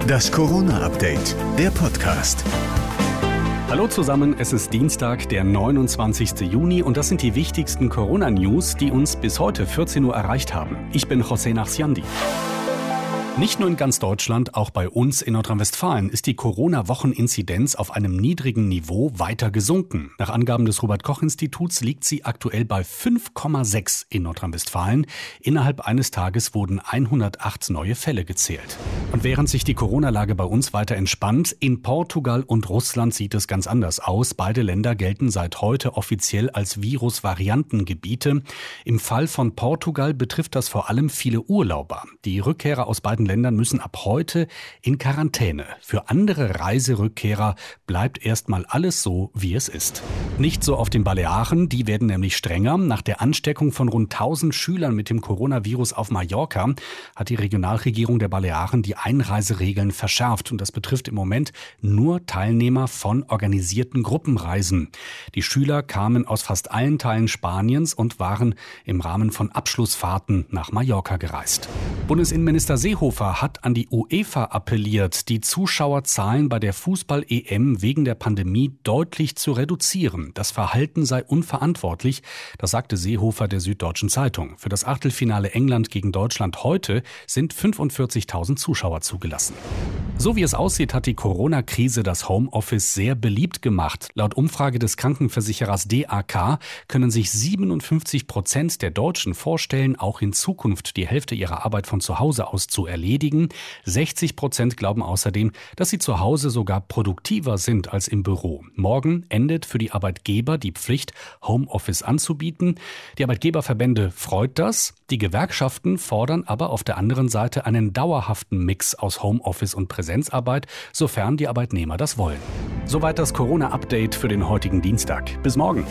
Das Corona-Update, der Podcast. Hallo zusammen, es ist Dienstag, der 29. Juni und das sind die wichtigsten Corona-News, die uns bis heute 14 Uhr erreicht haben. Ich bin José Nachsiandi. Nicht nur in ganz Deutschland, auch bei uns in Nordrhein-Westfalen ist die Corona-Wocheninzidenz auf einem niedrigen Niveau weiter gesunken. Nach Angaben des Robert-Koch-Instituts liegt sie aktuell bei 5,6 in Nordrhein-Westfalen. Innerhalb eines Tages wurden 108 neue Fälle gezählt. Und während sich die Corona-Lage bei uns weiter entspannt, in Portugal und Russland sieht es ganz anders aus. Beide Länder gelten seit heute offiziell als Virus-Variantengebiete. Im Fall von Portugal betrifft das vor allem viele Urlauber. Die Rückkehrer aus beiden Ländern müssen ab heute in Quarantäne. Für andere Reiserückkehrer bleibt erstmal alles so, wie es ist. Nicht so auf den Balearen, die werden nämlich strenger. Nach der Ansteckung von rund 1000 Schülern mit dem Coronavirus auf Mallorca hat die Regionalregierung der Balearen die Einreiseregeln verschärft. Und das betrifft im Moment nur Teilnehmer von organisierten Gruppenreisen. Die Schüler kamen aus fast allen Teilen Spaniens und waren im Rahmen von Abschlussfahrten nach Mallorca gereist. Bundesinnenminister Seehofer hat an die UEFA appelliert, die Zuschauerzahlen bei der Fußball-EM wegen der Pandemie deutlich zu reduzieren. Das Verhalten sei unverantwortlich, das sagte Seehofer der Süddeutschen Zeitung. Für das Achtelfinale England gegen Deutschland heute sind 45.000 Zuschauer zugelassen. So wie es aussieht, hat die Corona-Krise das Homeoffice sehr beliebt gemacht. Laut Umfrage des Krankenversicherers DAK können sich 57 Prozent der Deutschen vorstellen, auch in Zukunft die Hälfte ihrer Arbeit von zu Hause aus zu erledigen erledigen. 60 Prozent glauben außerdem, dass sie zu Hause sogar produktiver sind als im Büro. Morgen endet für die Arbeitgeber die Pflicht, Homeoffice anzubieten. Die Arbeitgeberverbände freut das. Die Gewerkschaften fordern aber auf der anderen Seite einen dauerhaften Mix aus Homeoffice und Präsenzarbeit, sofern die Arbeitnehmer das wollen. Soweit das Corona-Update für den heutigen Dienstag. Bis morgen.